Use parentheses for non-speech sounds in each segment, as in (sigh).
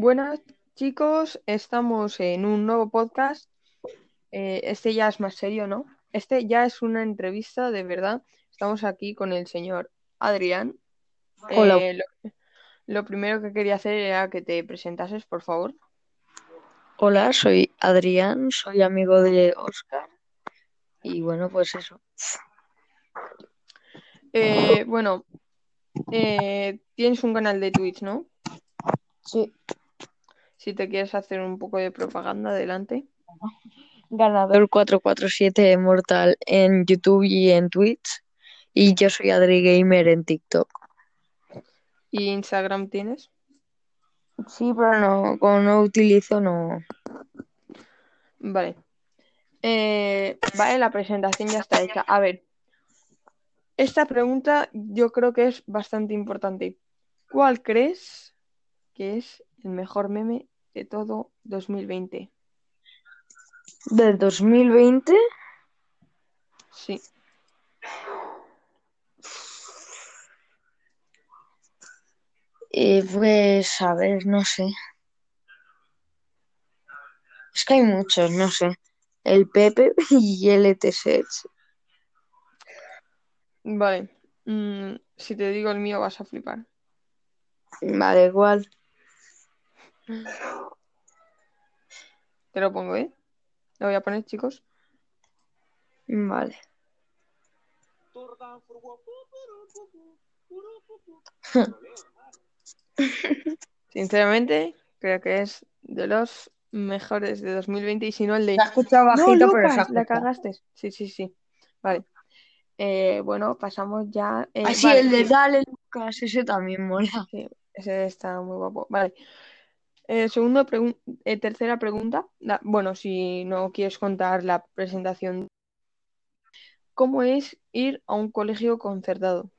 Buenas chicos, estamos en un nuevo podcast. Eh, este ya es más serio, ¿no? Este ya es una entrevista de verdad. Estamos aquí con el señor Adrián. Hola. Eh, lo, lo primero que quería hacer era que te presentases, por favor. Hola, soy Adrián, soy amigo de Oscar. Y bueno, pues eso. Eh, bueno, eh, tienes un canal de Twitch, ¿no? Sí. Si te quieres hacer un poco de propaganda, adelante. Ganador 447 Mortal en YouTube y en Twitch. Y yo soy Adri Gamer en TikTok. ¿Y Instagram tienes? Sí, pero no, como no utilizo, no. Vale. Eh, vale, la presentación ya está hecha. A ver, esta pregunta yo creo que es bastante importante. ¿Cuál crees que es el mejor meme de todo 2020? ¿Del 2020? Sí. Eh, pues, a ver, no sé. Es que hay muchos, no sé. El Pepe (laughs) y el ETS. Vale. Mm, si te digo el mío vas a flipar. Vale, igual. Te lo pongo, ¿eh? Lo voy a poner, chicos. Vale. (laughs) Sinceramente, creo que es de los mejores de 2020 y si no el de... Ha escuchado ¡No, bajito, pero ha Lucas! La escuchado. cagaste. Sí, sí, sí. Vale. Eh, bueno, pasamos ya... eh, Así, vale, el de Dale Lucas, ese también mola. sí, ese está muy guapo. Vale. Eh, segundo pregun- eh, tercera pregunta. La- bueno, si no quieres contar la presentación. ¿Cómo es ir a un colegio concertado?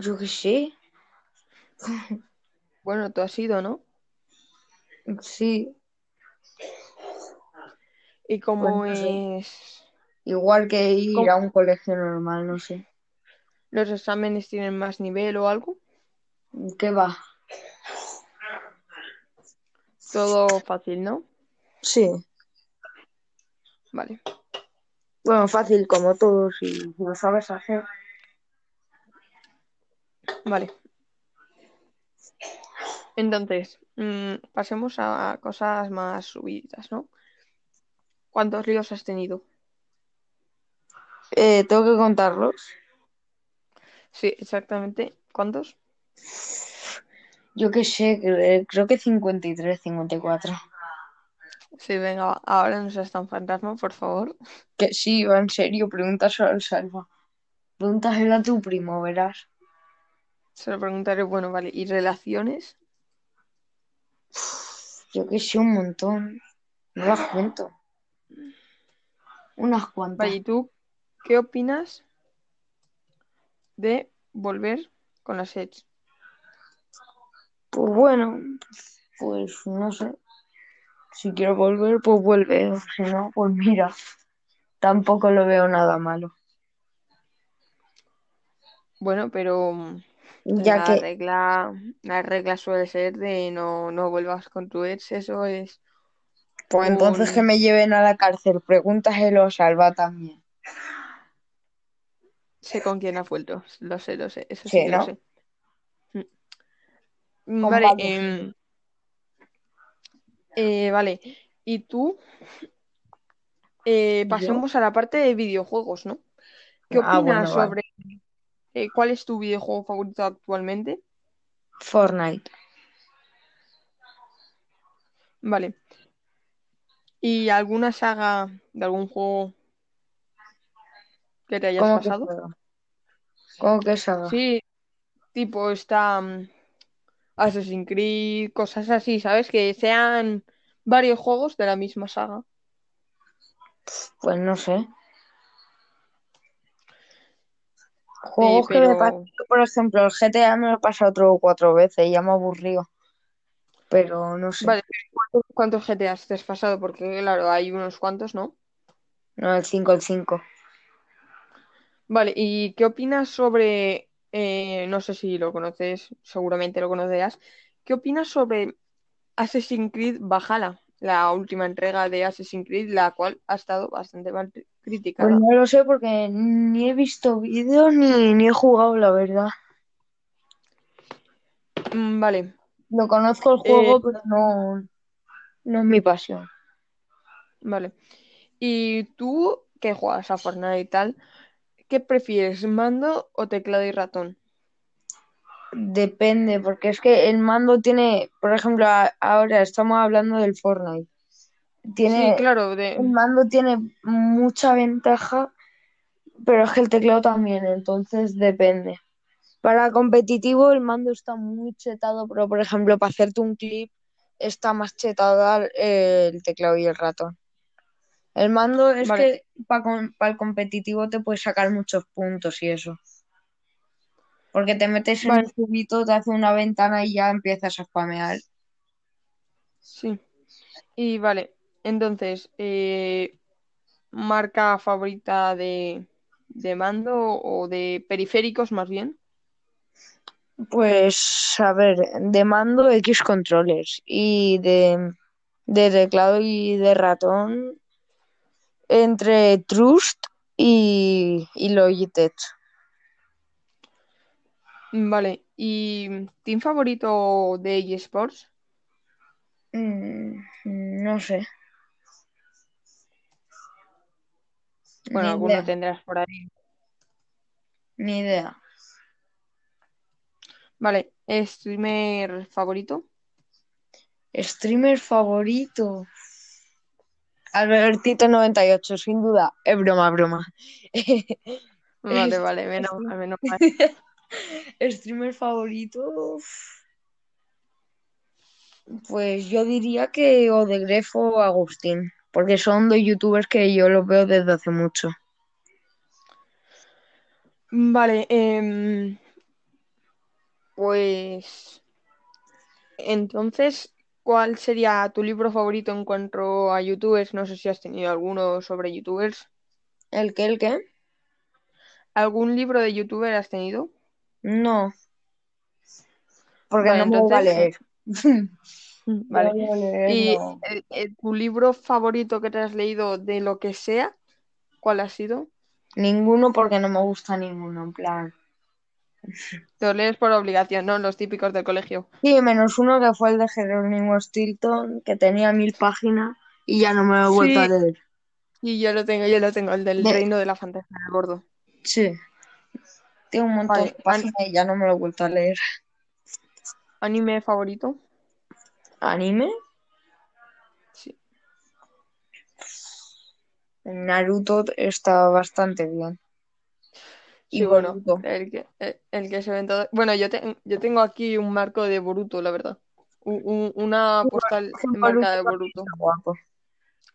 Yo qué sé. (laughs) Bueno, tú has ido, ¿no? Sí, ¿Y cómo no sé. es? igual que ir ¿Cómo- a un colegio normal, no sé. ¿Los exámenes tienen más nivel o algo? ¿Qué va? Todo fácil, ¿no? Sí. Vale. Bueno, fácil como todo, si lo sabes hacer. Vale. Entonces, mm, pasemos a cosas más subidas, ¿no? ¿Cuántos líos has tenido? Eh, tengo que contarlos. Sí, exactamente. ¿Cuántos? Yo qué sé, cre- creo que 53, 54. Sí, venga, ahora no seas tan fantasma, por favor. Que sí, va en serio, pregúntaselo al Salva. Pregúntaselo a tu primo, verás. Se lo preguntaré, bueno, vale. ¿Y relaciones? Yo que sé, un montón. No las cuento. Unas cuantas. Vale, ¿y tú qué opinas de volver con las ex? Pues bueno, pues no sé. Si quiero volver, pues vuelve. Si no, pues mira, tampoco lo veo nada malo. Bueno, pero Ya la que, regla, la regla suele ser de no, no vuelvas con tu ex, eso es pues entonces que me lleven a la cárcel, pregúntaselo a Salva también. sé con quién has vuelto, lo sé, lo sé, eso sí Sí, que lo sé. Vale, em, eh, vale, y tú, eh, ¿Yo? pasemos a la parte de videojuegos, ¿no? ¿Qué Ah, opinas sobre eh, cuál es tu videojuego favorito actualmente? Fortnite. Vale. ¿Y alguna saga de algún juego que te hayas ¿Cómo que pasado? ¿Cómo que saga? Sí, tipo está mm, Assassin's Creed, cosas así, ¿sabes? Que sean varios juegos de la misma saga. Pues no sé. Juegos que me pasan, por ejemplo, el GTA me lo he pasado otro cuatro veces, ya me aburrió. Pero no sé. vale, ¿cuántos, cuántos GTAs te has pasado? Porque claro, hay unos cuantos, ¿no? No, el 5, el 5. Vale, ¿y qué opinas sobre eh, no sé si lo conoces, seguramente lo conocerás. ¿Qué opinas sobre Assassin's Creed Valhalla, la última entrega de Assassin's Creed, la cual ha estado bastante mal Pues criticada? no lo sé porque ni he visto vídeos ni, ni he jugado, la verdad. Mm, vale, Lo conozco el Eh, juego, pero no, no es mi pasión. vale. ¿Y tú, que juegas a Fortnite y tal, qué prefieres, mando o teclado y ratón? Depende, porque es que el mando tiene, por ejemplo, a- ahora estamos hablando del Fortnite. Sí, Tiene, claro, el mando tiene mucha ventaja, pero es que el teclado también, entonces depende. Para competitivo el mando está muy chetado, pero por ejemplo para hacerte un clip está más chetado eh, el teclado y el ratón. El mando es Vale, que para el competitivo te puedes sacar muchos puntos y eso. Porque te metes en un cubito, te hace una ventana y ya empiezas a spamear. sí. Y vale, entonces, eh, ¿marca favorita de, de mando o de periféricos más bien? Pues a ver, de mando X controles y de, de teclado y de ratón entre Trust y, y Logitech. Vale, ¿y team favorito de eSports? Mm, no sé, Bueno, ni alguno idea, tendrás por ahí. ni idea. Vale, ¿streamer favorito? Streamer favorito. Albertito98, sin duda. Es broma, broma. (laughs) Vale, vale, (laughs) menos mal, menos mal. (laughs) Streamer favorito. Pues yo diría que o de Grefo o Agustín, porque son dos youtubers que yo los veo desde hace mucho. Vale, em, pues entonces, ¿cuál sería tu libro favorito en cuanto a youtubers? No sé si has tenido alguno sobre youtubers. ¿El qué, el qué? ¿Algún libro de youtuber has tenido? No, porque no me entonces, leer. (laughs) vale. A leer, ¿Y no. eh, eh, tu libro favorito que te has leído de lo que sea? ¿Cuál ha sido? Ninguno porque no me gusta ninguno, en plan. (laughs) Lo lees por obligación, ¿no? Los típicos del colegio. Sí, menos uno que fue el de Jerónimo Stilton, que tenía mil páginas y ya no me lo he vuelto a leer. y yo lo tengo, yo lo tengo, el del De... reino de la fantasía del gordo. Sí, tiene un montón Vale, de páginas y ya no me lo he vuelto a leer. anime favorito. ¿Anime? Sí. Naruto está bastante bien. Y Sí, bueno, el que, el, el que se ve en todo. Bueno, yo, te- yo tengo aquí un marco de Boruto, la verdad. Un- un- una postal Boruto enmarcada de Boruto. guapo.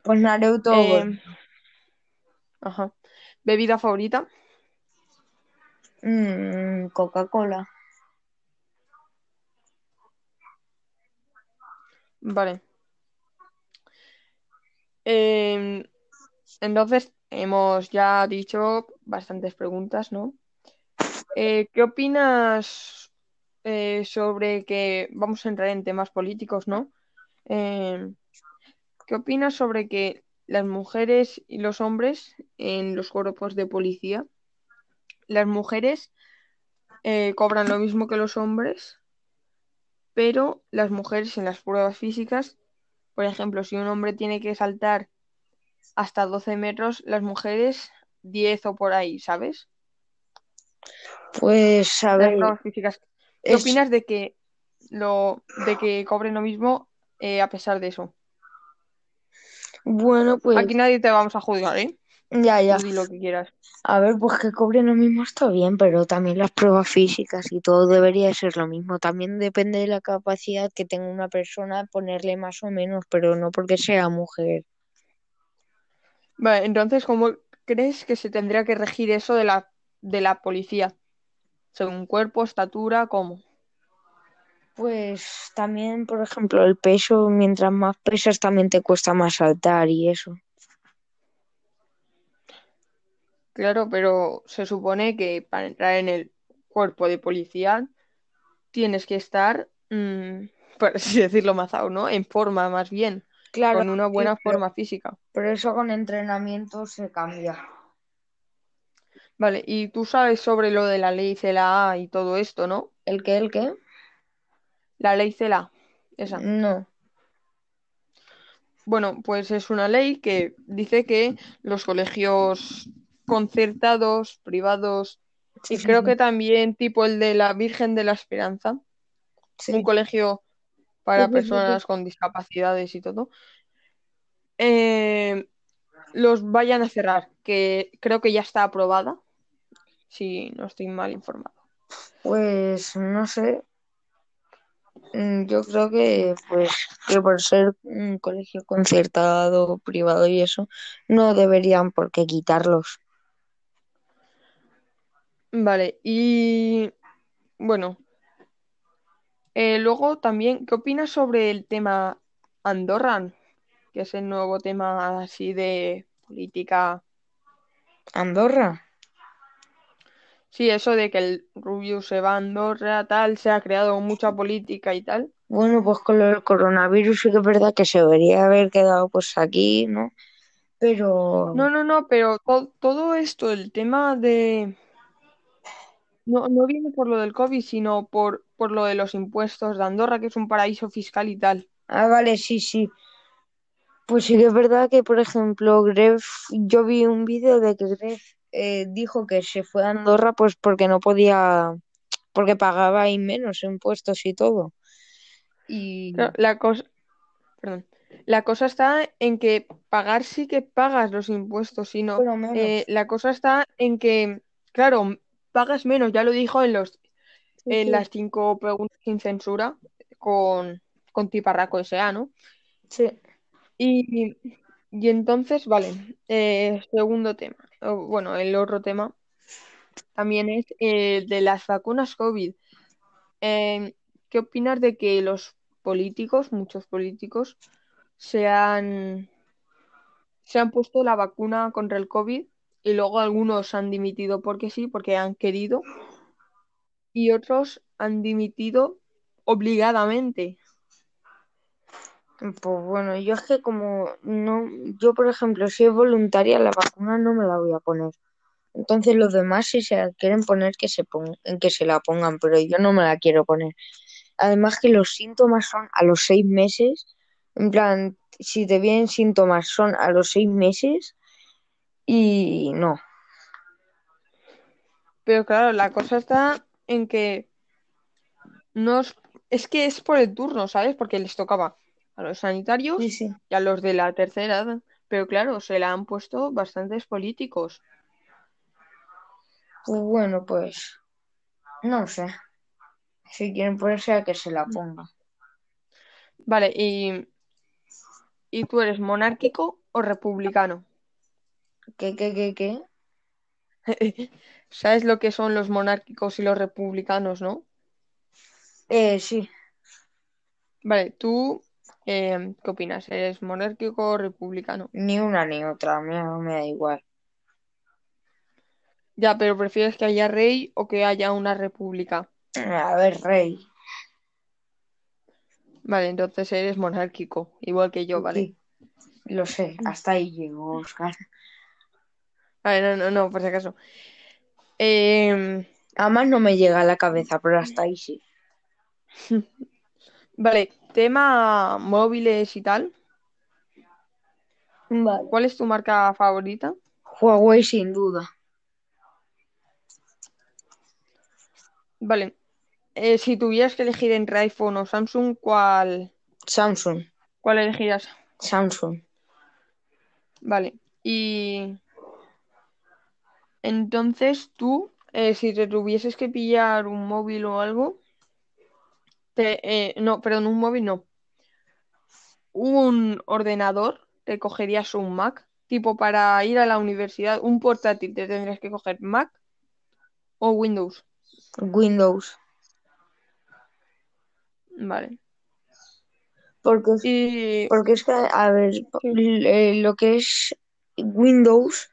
Pues Naruto. Eh, ajá. ¿Bebida favorita? Mm, Coca-Cola. Vale. Em, entonces, hemos ya dicho bastantes preguntas, ¿no? Eh, ¿qué opinas eh, sobre que vamos a entrar en temas políticos, ¿no? Em, ¿qué opinas sobre que las mujeres y los hombres en los cuerpos de policía, las mujeres eh, cobran lo mismo que los hombres, pero las mujeres en las pruebas físicas, por ejemplo, si un hombre tiene que saltar hasta 12 metros, las mujeres 10 o por ahí, ¿sabes? Pues a ver, físicas. ¿Qué es opinas de que lo de que cobren lo mismo eh, a pesar de eso? bueno, pues Aquí nadie te vamos a juzgar, ¿eh? ya, ya. Tú di lo que quieras. A ver, pues que cobren lo mismo está bien, pero también las pruebas físicas y todo debería ser lo mismo. También depende de la capacidad que tenga una persona ponerle más o menos, pero no porque sea mujer. Vale, entonces, ¿cómo crees que se tendría que regir eso de la, de la policía? Según cuerpo, estatura, ¿cómo? Pues también, por ejemplo, el peso, mientras más pesas también te cuesta más saltar y eso. Claro, pero se supone que para entrar en el cuerpo de policía, tienes que estar, mm, (laughs) por así decirlo, mazao, ¿no? En forma, más bien, Claro, con una sí, buena pero, forma física. pero eso con entrenamiento se cambia. Vale, y tú sabes sobre lo de la ley CELA y todo esto, ¿no? ¿El qué? ¿El qué? La ley CELA, esa. No. Bueno, pues es una ley que dice que los colegios concertados, privados, Sí, y sí, creo que también tipo el de la Virgen de la Esperanza, un colegio para personas con discapacidades y todo, eh, los vayan a cerrar, que creo que ya está aprobada, si no estoy mal informado. Pues no sé. Mm, Yo creo que pues que por ser un colegio concertado, privado y eso, no deberían por qué quitarlos. Vale, y bueno, eh, luego también, ¿qué opinas sobre el tema Andorran? que es el nuevo tema así de política. Andorra. Sí, eso de que el Rubius se va a Andorra, tal, se ha creado mucha política y tal. Bueno, pues con del coronavirus sí que es verdad que se debería haber quedado pues aquí, ¿no? Pero, No, no, no, pero to- todo esto, el tema de... No, no viene por lo del COVID, sino por, por lo de los impuestos de Andorra, que es un paraíso fiscal y tal. ah, vale, sí, sí. Pues sí que es verdad que, por ejemplo, Gref, yo vi un vídeo de que Gref eh, dijo que se fue a Andorra pues porque no podía, porque pagaba ahí menos impuestos y todo. Y, la cosa, perdón, la cosa está en que pagar sí que pagas los impuestos, sino eh, la cosa está en que, claro, pagas menos, ya lo dijo en los Sí, las cinco preguntas sin censura con, con Tiparraco S.A., ¿no? sí. Y, y entonces, vale, eh, segundo tema. Bueno, el otro tema también es eh, de las vacunas COVID. Eh, ¿qué opinas de que los políticos, muchos políticos, se han, se han puesto la vacuna contra el COVID y luego algunos han dimitido porque sí, porque han querido, y otros han dimitido obligadamente? Pues bueno, yo es que como no, yo por ejemplo, si es voluntaria, la vacuna no me la voy a poner. Entonces los demás si se la quieren poner que se pongan, que se la pongan, pero yo no me la quiero poner. Además que los síntomas son a los seis meses, en plan, si te vienen síntomas son a los seis meses y no. Pero claro, la cosa está en que no es, es que es por el turno, ¿sabes? Porque les tocaba a los sanitarios Sí, sí. y a los de la tercera edad. Pero claro, se la han puesto bastantes políticos. Pues bueno, pues no sé. Si quieren ponerse a que se la pongan. Vale, y, ¿y tú eres monárquico o republicano? ¿Qué, qué, qué, qué? (laughs) ¿Sabes lo que son los monárquicos y los republicanos, no? Eh, sí. Vale, ¿tú eh, qué opinas? ¿Eres monárquico o republicano? Ni una ni otra, a mí no me da igual. Ya, pero ¿prefieres que haya rey o que haya una república? A ver, rey. Vale, entonces eres monárquico, igual que yo, ¿vale? Sí, lo sé, hasta ahí llegó Oscar. Vale, no, no, no, por si acaso. Em, Además no me llega a la cabeza, pero hasta ahí sí. (laughs) vale, tema móviles y tal. Vale. ¿Cuál es tu marca favorita? Huawei sin duda. Vale, eh, si tuvieras que elegir entre iPhone o Samsung, ¿cuál, Samsung. cuál elegirías? Samsung. Vale, y entonces tú, eh, si te tuvieses que pillar un móvil o algo, te, eh, no, perdón, un móvil no, un ordenador, te cogerías un Mac, tipo para ir a la universidad, un portátil, te tendrías que coger Mac o Windows. Windows. Vale. Porque, Y porque es que, a ver, eh, lo que es Windows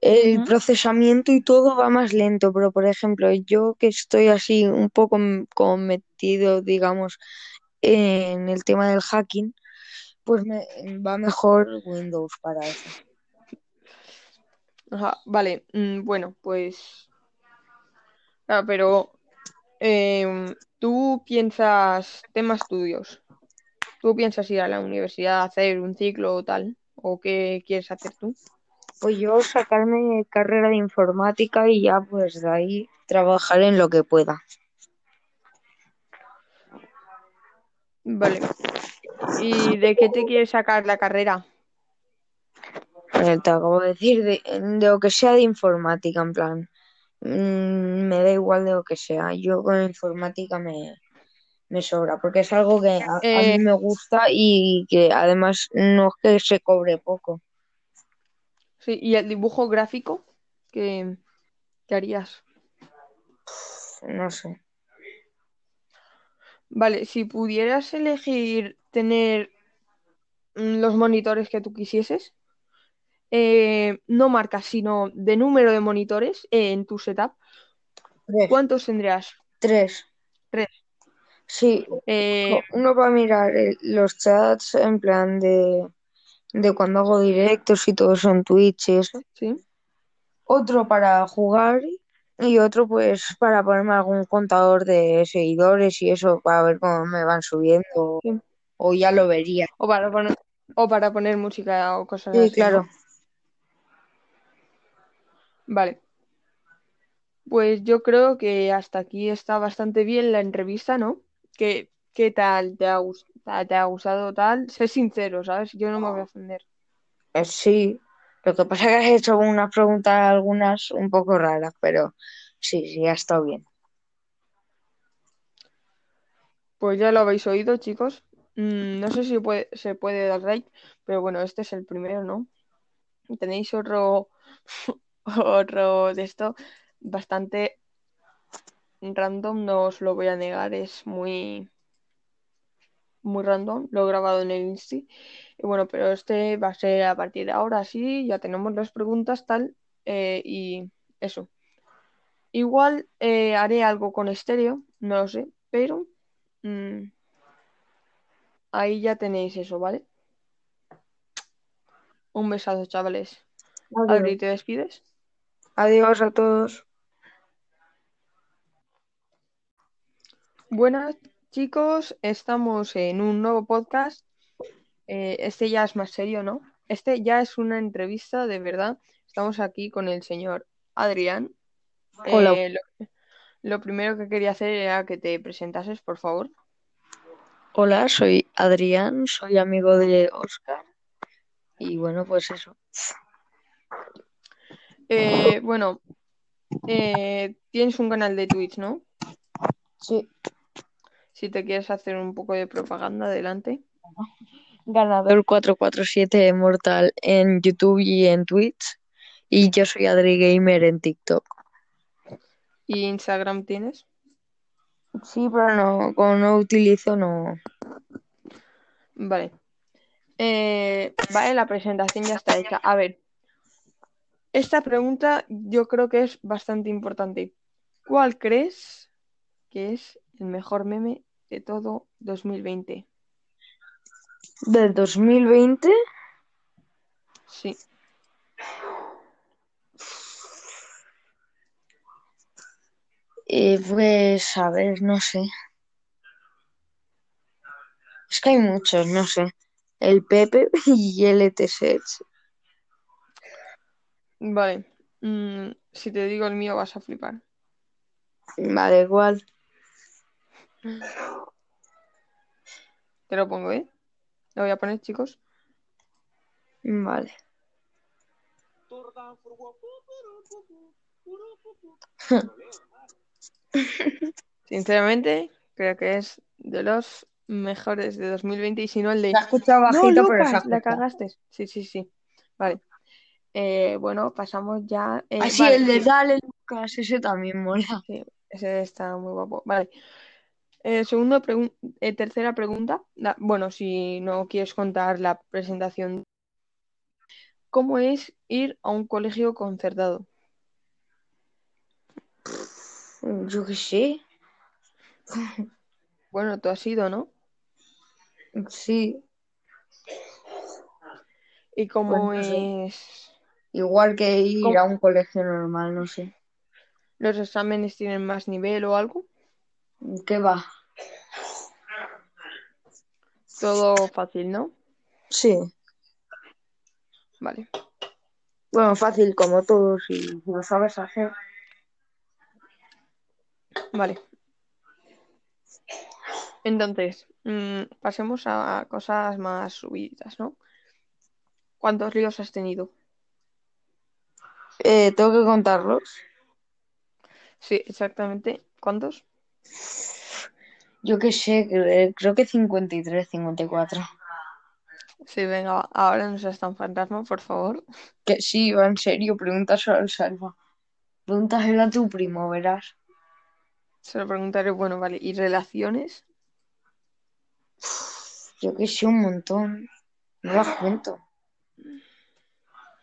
el procesamiento y todo va más lento, pero por ejemplo, yo que estoy así un poco como metido, digamos, en el tema del hacking, pues me va mejor Windows para eso. Ajá, vale, mm, bueno, pues, ah, pero em, tú piensas, tema estudios, tú piensas ir a la universidad a hacer un ciclo o tal, o qué quieres hacer tú. Pues yo sacarme carrera de informática y ya pues de ahí trabajar en lo que pueda. Vale, ¿y de qué te quieres sacar la carrera? Eh, te acabo de decir de, de lo que sea de informática, en plan, mm, me da igual de lo que sea. Yo con informática me, me sobra, porque es algo que a, a Eh, mí me gusta y que además no es que se cobre poco. Sí, ¿y el dibujo gráfico? ¿Qué, qué harías? No sé. Vale, si pudieras elegir tener mm, los monitores que tú quisieses, eh, no marcas, sino de número de monitores eh, en tu setup, Tres. ¿cuántos tendrías? Tres. Tres. Sí, Eh, uno para mirar eh, los chats en plan de, de cuando hago directos y todo eso en Twitch y eso. sí, Otro para jugar y otro pues para ponerme algún contador de seguidores y eso para ver cómo me van subiendo sí. o ya lo vería. O para poner, o para poner música o cosas Sí, así, claro. ¿no? Vale. Pues yo creo que hasta aquí está bastante bien la entrevista, ¿no? ¿Qué, qué tal te ha, gus- te ha gustado tal? Sé sincero, ¿sabes? Yo no me voy a ofender. Eh, sí, lo que pasa es que has hecho unas preguntas algunas un poco raras, pero sí, sí, ha estado bien. Pues ya lo habéis oído, chicos. Mm, no sé si puede- se puede dar like, pero bueno, este es el primero, ¿no? Tenéis otro, (laughs) otro de esto bastante random, no os lo voy a negar, es muy, muy random, lo he grabado en el Insti. Y bueno, pero este va a ser a partir de ahora, sí, ya tenemos las preguntas, tal, eh, y eso. Igual eh, haré algo con estéreo, no lo sé, pero mm, ahí ya tenéis eso, ¿vale? Un besazo, chavales. Adri, ¿te despides? Adiós a todos. Buenas, chicos, estamos en un nuevo podcast. Eh, este ya es más serio, ¿no? Este ya es una entrevista de verdad. Estamos aquí con el señor Adrián. Hola. Eh, lo, lo primero que quería hacer era que te presentases, por favor. Hola, soy Adrián, soy amigo de Oscar y bueno, pues eso. Eh, bueno, eh, tienes un canal de Twitch, ¿no? Sí. Si te quieres hacer un poco de propaganda, adelante. Ganador 447 Mortal en YouTube y en Twitch. Y yo soy Adri Gamer en TikTok. ¿Y Instagram tienes? Sí, pero no, como no utilizo, no. Vale. Eh, vale, la presentación ya está hecha. A ver, esta pregunta yo creo que es bastante importante. ¿Cuál crees que es el mejor meme de todo 2020? ¿Del 2020? Sí. Eh, pues, a ver, no sé. Es que hay muchos, no sé. El Pepe (laughs) y el E ETSET. Vale. Mm, si te digo el mío vas a flipar. Vale, igual. Te lo pongo, ¿eh? Lo voy a poner, chicos. Vale. (laughs) Sinceramente, creo que es de los mejores de 2020 y si no el de... Ha escuchado ¡No, bajito, pero ha Lucas! La escuchado. cagaste. Sí, sí, sí. Vale. Eh, bueno, pasamos ya... eh, Ah, sí, vale, el de. Dale Lucas, ese también mola. Sí, ese está muy guapo. Vale. Eh, segundo pregun- eh, tercera pregunta. La- bueno, si no quieres contar la presentación, ¿Cómo es ir a un colegio concertado? Yo qué sé. (laughs) Bueno, tú has ido, ¿no? Sí, ¿Y pues cómo sé. es? Igual que ir ¿Cómo- a un colegio normal, no sé. ¿Los exámenes tienen más nivel o algo? ¿Qué va? Todo fácil, ¿no? Sí. Vale. Bueno, fácil como todo, si lo sabes hacer. Vale. Entonces, mm, pasemos a cosas más subidas, ¿no? ¿Cuántos líos has tenido? Eh, tengo que contarlos. Sí, exactamente. ¿Cuántos? Yo qué sé, cre- creo que 53, 54. Sí, venga, ahora no seas tan fantasma, por favor. Que sí, va en serio, pregúntaselo al Salva. Pregúntaselo a tu primo, verás. Se lo preguntaré, bueno, vale. ¿Y relaciones? Yo que sé, un montón. No las cuento.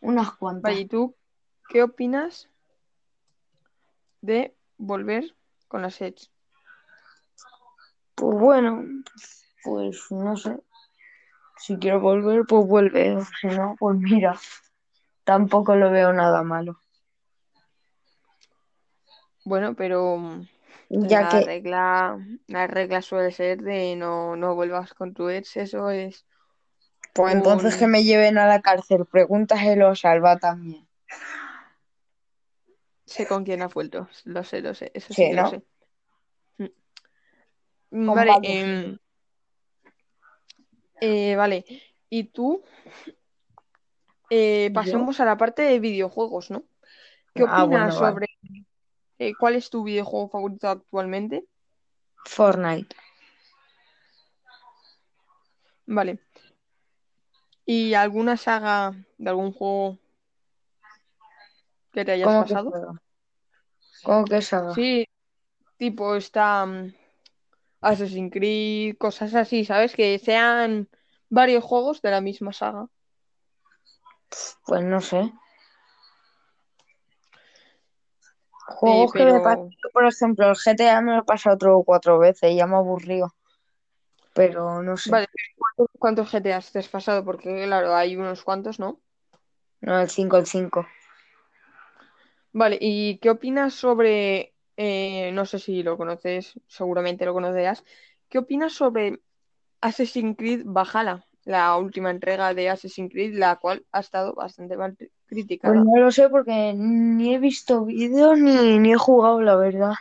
Unas Vale, cuantas. ¿y tú qué opinas de volver con las ex? Pues bueno, pues no sé. Si quiero volver, pues vuelve. Si no, pues mira, tampoco lo veo nada malo. Bueno, pero Ya la que, regla, la regla suele ser de no, no vuelvas con tu ex, eso es pues entonces que me lleven a la cárcel. Pregúntaselo a Salva también. Sé con quién ha vuelto, lo sé, lo sé, eso sí Sí, que lo ¿no? sé. Mm, Vale, em, eh, vale. Y tú, eh, pasemos a la parte de videojuegos, ¿no? ¿Qué Ah, opinas bueno, sobre eh, cuál es tu videojuego favorito actualmente? Fortnite. Vale. ¿Y alguna saga de algún juego que te hayas ¿Cómo que pasado? ¿Cómo que saga? Sí, tipo está mm, Assassin's Creed, cosas así, ¿sabes? Que sean varios juegos de la misma saga. Pues no sé. Juegos que me pasan, por ejemplo, el GTA me lo he pasado tres o cuatro veces y ya me aburrió. Pero no sé. vale, ¿cuántos, cuántos GTAs te has pasado? Porque, claro, hay unos cuantos, ¿no? No, el 5 el 5. Vale, ¿y qué opinas sobre, eh, no sé si lo conoces, seguramente lo conocerás, ¿qué opinas sobre Assassin's Creed Valhalla, la última entrega de Assassin's Creed, la cual ha estado bastante mal Pues criticada? no lo sé porque ni he visto vídeos ni, ni he jugado, la verdad.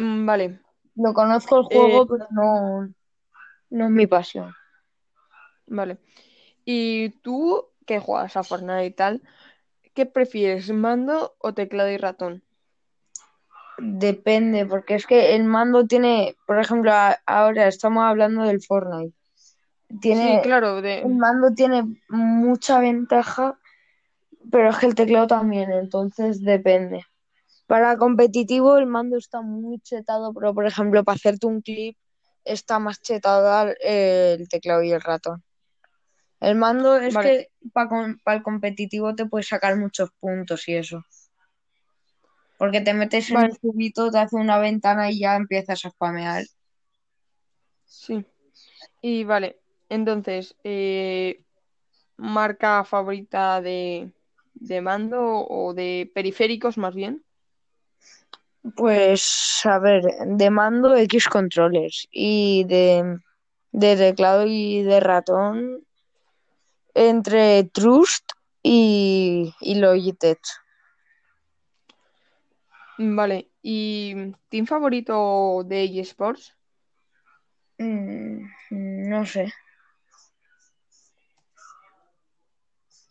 Mm, vale, Lo conozco el eh, juego, pero no, no es mi pasión. vale. ¿Y tú que juegas a Fortnite y tal, qué prefieres, mando o teclado y ratón? Depende, porque es que el mando tiene, por ejemplo, a- ahora estamos hablando del Fortnite. Sí, Tiene, claro, el de, mando tiene mucha ventaja, pero es que el teclado también, entonces depende. Para competitivo el mando está muy chetado, pero por ejemplo para hacerte un clip está más chetado el teclado y el ratón. El mando es vale, que para el competitivo te puedes sacar muchos puntos y eso. Porque te metes en un cubito, te hace una ventana y ya empiezas a spamear. sí. Y vale, entonces, eh, marca favorita de, de mando o de periféricos más bien. Pues a ver, de mando X controles y de, de teclado y de ratón entre Trust y, y Logitech. Vale, ¿y team favorito de eSports? Mm, no sé,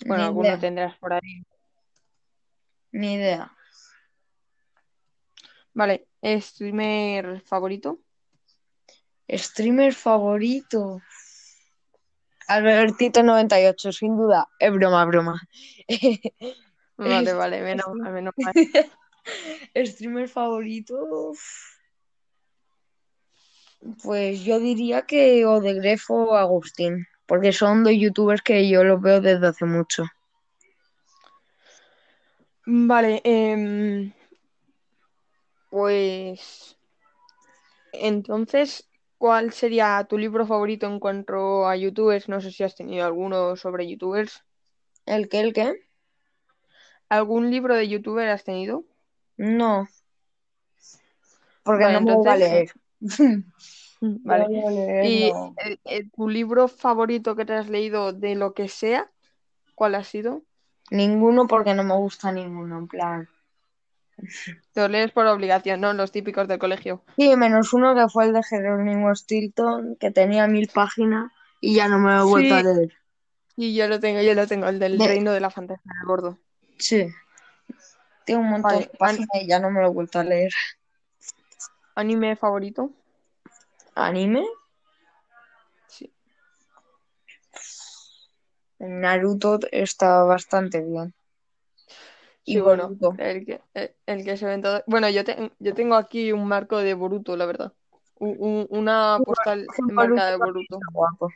Bueno, ni alguno idea, tendrás por ahí. ni idea. Vale, ¿streamer favorito? Streamer favorito. Albertito98, sin duda. Es broma, broma. Vale, vale, (laughs) menos mal, menos mal. (laughs) Streamer favorito. Pues yo diría que o de Grefo o Agustín. porque son dos youtubers que yo los veo desde hace mucho. Vale, em, pues entonces, ¿cuál sería tu libro favorito en cuanto a youtubers? No sé si has tenido alguno sobre youtubers. ¿El qué, el qué? ¿Algún libro de youtuber has tenido? No, porque Vale, no me voy a entonces, leer. (laughs) Vale. No voy a leer, ¿Y no. eh, eh, tu libro favorito que te has leído de lo que sea? ¿Cuál ha sido? Ninguno porque no me gusta ninguno, en plan. Te lo lees por obligación, ¿no? Los típicos del colegio. Sí, menos uno que fue el de Jerónimo Stilton, que tenía mil páginas y ya no me lo he vuelto a leer. y yo lo tengo, yo lo tengo, el del De- reino de la fantasía del gordo. Sí. Tiene un montón Vale, de páginas y ya no me lo he vuelto a leer. ¿Anime favorito? ¿Anime? Sí. Naruto está bastante bien. Y Sí, bueno, el que, el, el que se ve en todo. Bueno, yo, te- yo tengo aquí un marco de Boruto, la verdad. Un- un- una postal Sí, enmarcada de Boruto guapo.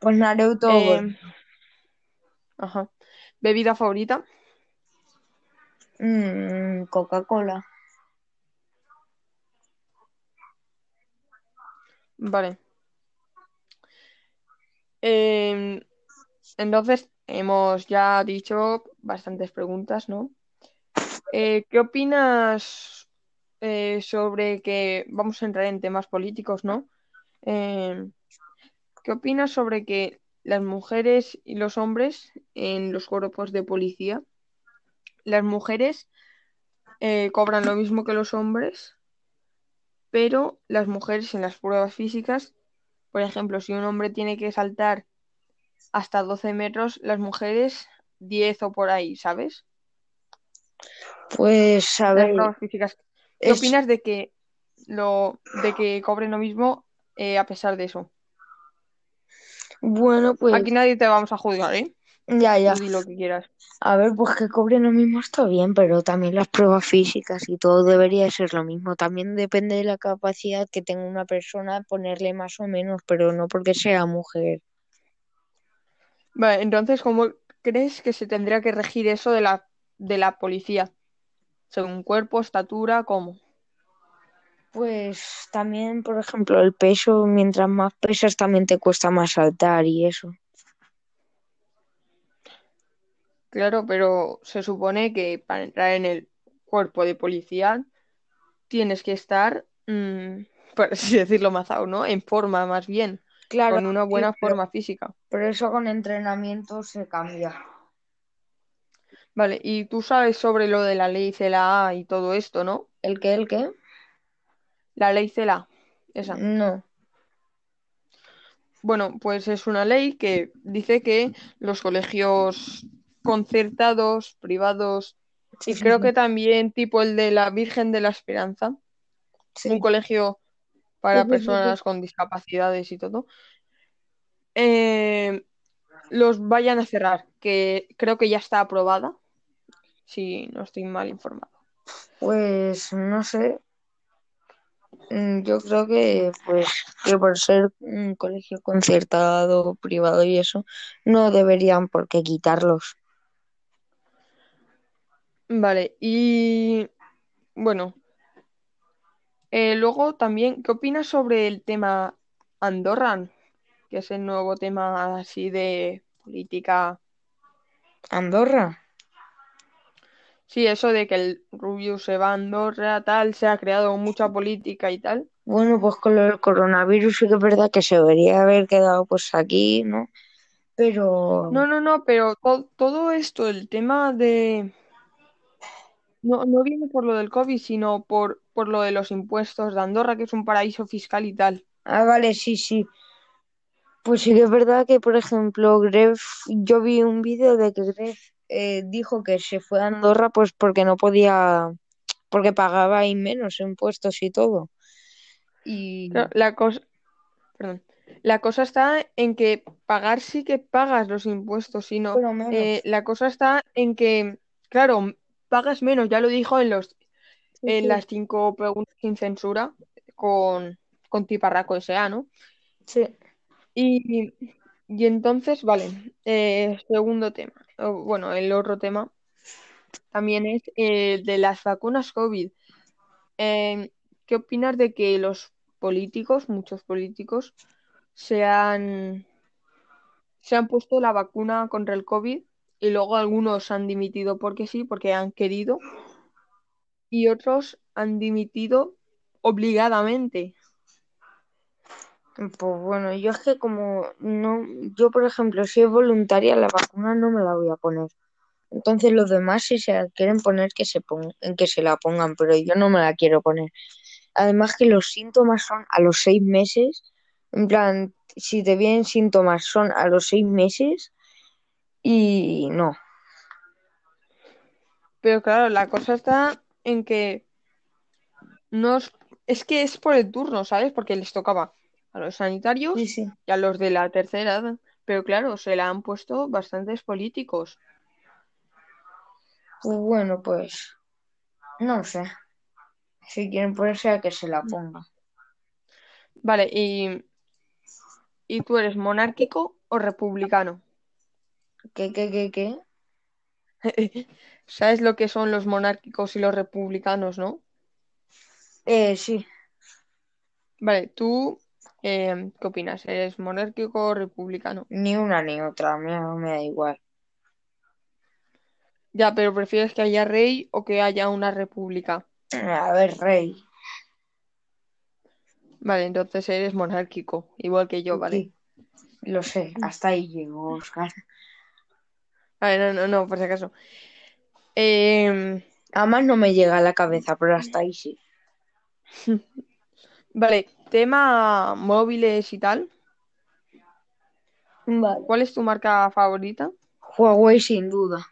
Pues Naruto, Eh, ajá. ¿Bebida favorita? Mm, Coca-Cola. Vale. Em, entonces, hemos ya dicho bastantes preguntas, ¿no? Eh, ¿qué opinas eh, sobre que vamos a entrar en temas políticos, ¿no? Em, ¿qué opinas sobre que las mujeres y los hombres en los cuerpos de policía, las mujeres eh, cobran lo mismo que los hombres, pero las mujeres en las pruebas físicas, por ejemplo, si un hombre tiene que saltar hasta 12 metros, las mujeres 10 o por ahí, ¿sabes? Pues a Las ver, pruebas físicas. ¿Qué es opinas de que lo de que cobren lo mismo eh, a pesar de eso? bueno, pues Aquí nadie te vamos a juzgar, ¿eh? ya, ya. Tú di lo que quieras. A ver, pues que cobren lo mismo está bien, pero también las pruebas físicas y todo debería ser lo mismo. También depende de la capacidad que tenga una persona ponerle más o menos, pero no porque sea mujer. Vale, entonces, ¿cómo crees que se tendría que regir eso de la, de la policía? Según cuerpo, estatura, ¿cómo? Pues también, por ejemplo, el peso, mientras más pesas también te cuesta más saltar y eso. Claro, pero se supone que para entrar en el cuerpo de policía tienes que estar, mm, por así (laughs) decirlo, mazao, ¿no? En forma, más bien, Claro, con una sí, buena pero, forma física. pero eso con entrenamiento se cambia. Vale, y tú sabes sobre lo de la ley CELA y todo esto, ¿no? ¿El qué, el qué? La ley CELA, esa. No. Bueno, pues es una ley que dice que los colegios concertados, privados, Sí, y sí, creo que también tipo el de la Virgen de la Esperanza, un colegio para personas con discapacidades y todo, eh, los vayan a cerrar, que creo que ya está aprobada, si no estoy mal informado. Pues no sé. Mm, Yo creo que, pues, que por ser un colegio concertado, privado y eso, no deberían por qué quitarlos. Vale, y bueno, eh, luego también, ¿qué opinas sobre el tema Andorra? que es el nuevo tema así de política. Andorra. Sí, eso de que el Rubius se va a Andorra, tal, se ha creado mucha política y tal. Bueno, pues con del coronavirus sí que es verdad que se debería haber quedado pues aquí, ¿no? Pero No, no, no, pero to- todo esto, el tema de... No, no viene por lo del COVID, sino por, por lo de los impuestos de Andorra, que es un paraíso fiscal y tal. Ah, vale, sí, sí. Pues sí que es verdad que, por ejemplo, Gref, yo vi un vídeo de que Gref eh, dijo que se fue a Andorra pues porque no podía, porque pagaba ahí menos impuestos y todo. Y la cosa, perdón, la cosa está en que pagar sí que pagas los impuestos, sino eh, la cosa está en que, claro, pagas menos, ya lo dijo en los En sí, las cinco preguntas sin censura con, con Tiparraco S.A., ¿no? sí. Y y entonces, vale, eh, segundo tema. Bueno, el otro tema también es eh, de las vacunas COVID. Eh, ¿qué opinas de que los políticos, muchos políticos, se han, se han puesto la vacuna contra el COVID y luego algunos han dimitido porque sí, porque han querido, y otros han dimitido obligadamente? Pues bueno, yo es que como no, yo por ejemplo, si es voluntaria, la vacuna no me la voy a poner. Entonces los demás si se la quieren poner que se pongan, que se la pongan, pero yo no me la quiero poner. Además que los síntomas son a los seis meses, en plan, si te vienen síntomas son a los seis meses y no. Pero claro, la cosa está en que no es, es que es por el turno, ¿sabes? Porque les tocaba a los sanitarios Sí, sí. y a los de la tercera edad. Pero claro, se la han puesto bastantes políticos. Pues bueno, pues no sé. Si quieren ponerse a que se la pongan. Vale, y, ¿y tú eres monárquico o republicano? ¿Qué, qué, qué, qué? (laughs) ¿Sabes lo que son los monárquicos y los republicanos, no? Eh, sí. Vale, ¿tú eh, qué opinas? ¿Eres monárquico o republicano? Ni una ni otra, a mí no me da igual. Ya, pero ¿prefieres que haya rey o que haya una república? A ver, rey. Vale, entonces eres monárquico, igual que yo, ¿vale? Sí, lo sé, hasta ahí llegó, Oscar. Vale, no, no, no, por si acaso. Em, Además no me llega a la cabeza, pero hasta ahí sí. (laughs) vale, tema móviles y tal. Vale. ¿Cuál es tu marca favorita? Huawei sin duda.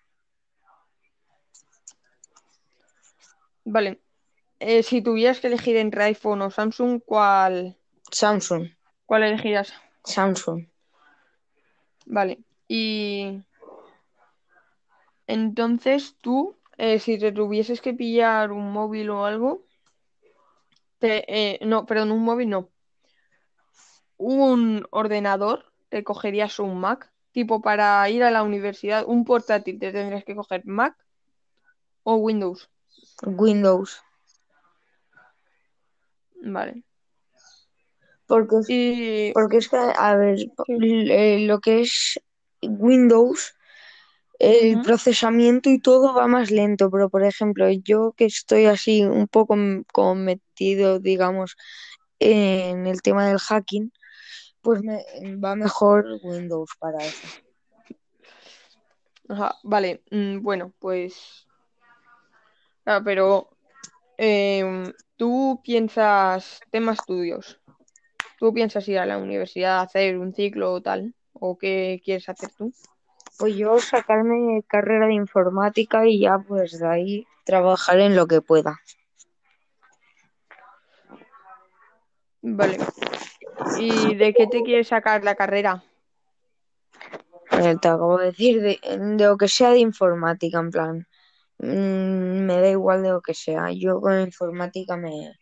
Vale, eh, si tuvieras que elegir entre iPhone o Samsung, ¿cuál, Samsung. cuál elegirías? Samsung. Vale, y entonces tú, eh, si te tuvieses que pillar un móvil o algo, te, eh, no, perdón, un móvil no, un ordenador, te cogerías un Mac, tipo para ir a la universidad, un portátil, te tendrías que coger Mac o Windows. Windows. Vale. Porque, Y porque es que, a ver, eh, lo que es Windows, el procesamiento y todo va más lento, pero por ejemplo, yo que estoy así un poco m- como metido, digamos, en el tema del hacking, pues me va mejor Windows para eso. Ajá, vale, mm, bueno, pues. Ah, pero em, tú piensas tema estudios. ¿Tú piensas ir a la universidad a hacer un ciclo o tal? ¿O qué quieres hacer tú? Pues yo sacarme carrera de informática y ya pues de ahí trabajar en lo que pueda. Vale. ¿Y de qué te quieres sacar la carrera? Eh, te acabo de decir de, de lo que sea de informática, en plan, mm, me da igual de lo que sea. Yo con informática me,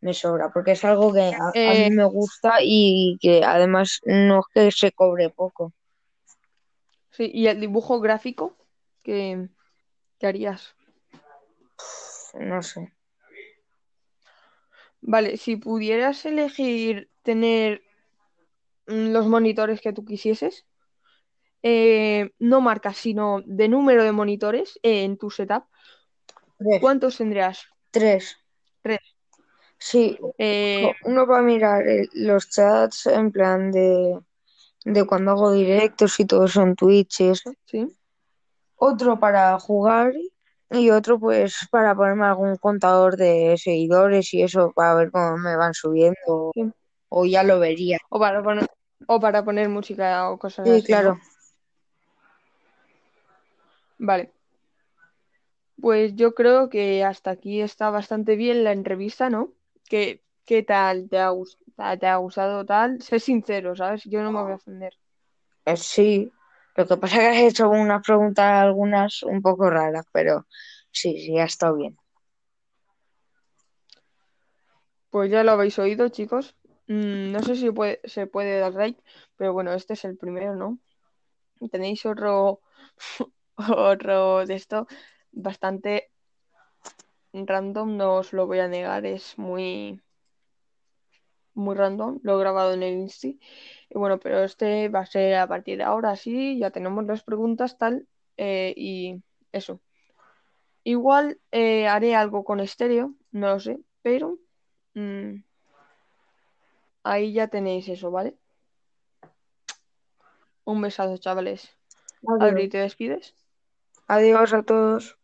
me sobra, porque es algo que a, a Eh, mí me gusta y que además no es que se cobre poco. Sí, ¿y el dibujo gráfico? ¿Qué, qué harías? No sé. Vale, si pudieras elegir tener mm, los monitores que tú quisieses, eh, no marcas, sino de número de monitores eh, en tu setup, Tres. ¿cuántos tendrías? Tres. Tres. Sí, Eh, uno para mirar los chats en plan de, de cuando hago directos y todo eso en Twitch y eso. sí. Otro para jugar y otro pues para ponerme algún contador de seguidores y eso para ver cómo me van subiendo Sí. o ya lo vería. O para poner, o para poner música o cosas Sí, así, ¿no? claro. Vale. Pues yo creo que hasta aquí está bastante bien la entrevista, ¿no? ¿Qué, qué tal te ha gustado, te ha gustado tal? Sé sincero, ¿sabes? Yo no me voy a ofender. Eh, sí, lo que pasa es que has hecho unas preguntas algunas un poco raras, pero sí, sí, ha estado bien. Pues ya lo habéis oído, chicos. Mm, no sé si puede- se puede dar like, pero bueno, este es el primero, ¿no? Tenéis otro, (laughs) otro de esto bastante random, no os lo voy a negar, es muy, muy random, lo he grabado en el Insti. Y bueno, pero este va a ser a partir de ahora, sí, ya tenemos las preguntas, tal, eh, y eso. Igual eh, haré algo con estéreo, no lo sé, pero mm, ahí ya tenéis eso, ¿vale? Un besazo, chavales. Adiós. Adri, ¿te despides? Adiós a todos.